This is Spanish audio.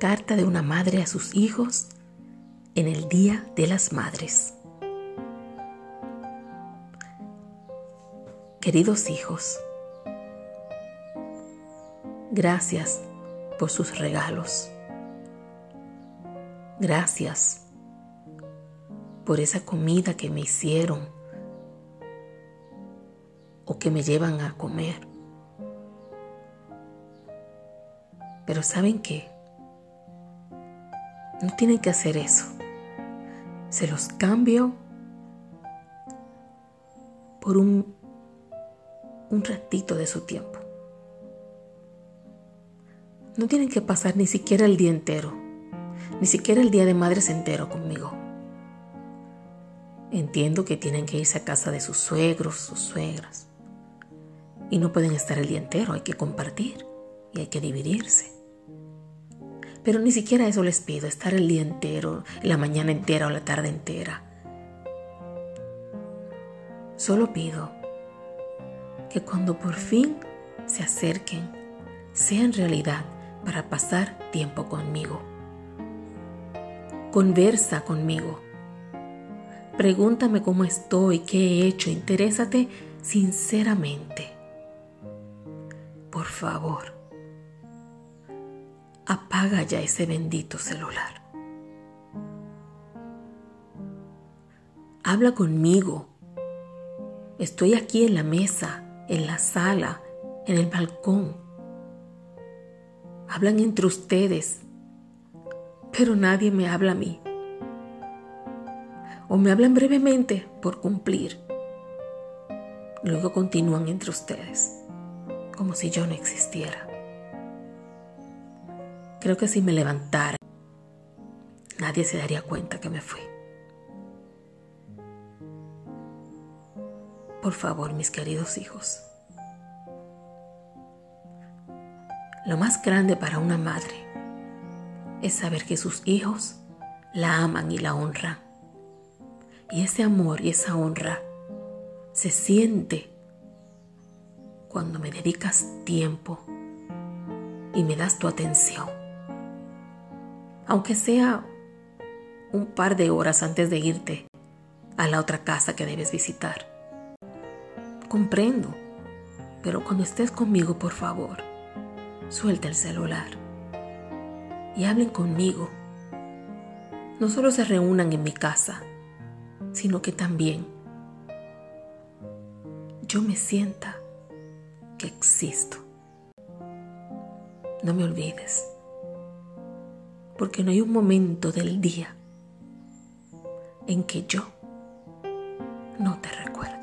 Carta de una madre a sus hijos en el Día de las Madres. Queridos hijos, gracias por sus regalos. Gracias por esa comida que me hicieron o que me llevan a comer. Pero ¿saben qué? No tienen que hacer eso. Se los cambio por un, un ratito de su tiempo. No tienen que pasar ni siquiera el día entero, ni siquiera el día de madres entero conmigo. Entiendo que tienen que irse a casa de sus suegros, sus suegras. Y no pueden estar el día entero, hay que compartir y hay que dividirse. Pero ni siquiera eso les pido, estar el día entero, la mañana entera o la tarde entera. Solo pido que cuando por fin se acerquen, sea en realidad para pasar tiempo conmigo. Conversa conmigo. Pregúntame cómo estoy, qué he hecho, interésate sinceramente. Por favor apaga ya ese bendito celular. Habla conmigo. Estoy aquí en la mesa, en la sala, en el balcón. Hablan entre ustedes, pero nadie me habla a mí. O me hablan brevemente por cumplir. Luego continúan entre ustedes, como si yo no existiera. Creo que si me levantara, nadie se daría cuenta que me fui. Por favor, mis queridos hijos, lo más grande para una madre es saber que sus hijos la aman y la honran. Y ese amor y esa honra se siente cuando me dedicas tiempo y me das tu atención aunque sea un par de horas antes de irte a la otra casa que debes visitar. Comprendo, pero cuando estés conmigo, por favor, suelta el celular y hablen conmigo. No solo se reúnan en mi casa, sino que también yo me sienta que existo. No me olvides porque no hay un momento del día en que yo no te recuerde.